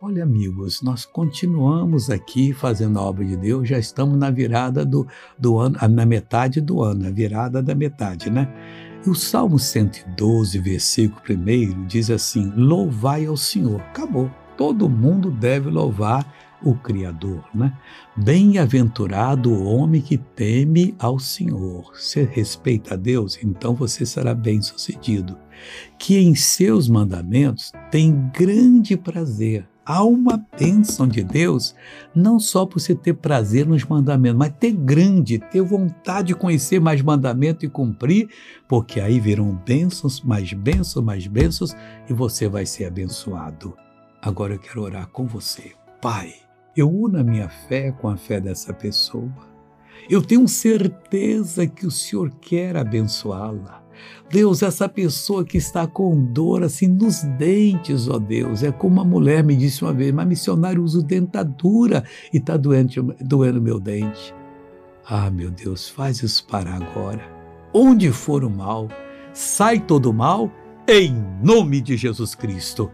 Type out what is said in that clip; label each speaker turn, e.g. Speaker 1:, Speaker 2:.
Speaker 1: Olha, amigos, nós continuamos aqui fazendo a obra de Deus, já estamos na virada do, do ano, na metade do ano, a virada da metade, né? E o Salmo 112, versículo 1, diz assim: Louvai ao Senhor. Acabou. Todo mundo deve louvar o Criador, né? Bem-aventurado o homem que teme ao Senhor. Se respeita a Deus, então você será bem-sucedido. Que em seus mandamentos tem grande prazer há uma bênção de Deus, não só por você ter prazer nos mandamentos, mas ter grande, ter vontade de conhecer mais mandamentos e cumprir, porque aí virão bênçãos, mais bênçãos, mais bênçãos, e você vai ser abençoado. Agora eu quero orar com você. Pai, eu uno a minha fé com a fé dessa pessoa. Eu tenho certeza que o Senhor quer abençoá-la. Deus, essa pessoa que está com dor assim nos dentes, ó Deus, é como uma mulher me disse uma vez, mas missionário usa dentadura e está doendo meu dente. Ah, meu Deus, faz isso parar agora. Onde for o mal, sai todo o mal, em nome de Jesus Cristo.